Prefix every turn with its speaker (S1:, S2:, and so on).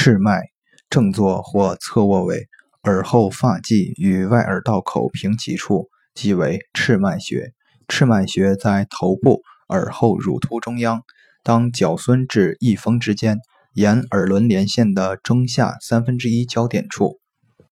S1: 赤脉正坐或侧卧位，耳后发际与外耳道口平齐处，即为赤脉穴。赤脉穴在头部耳后乳突中央，当角孙至翳风之间，沿耳轮连线的中下三分之一交点处。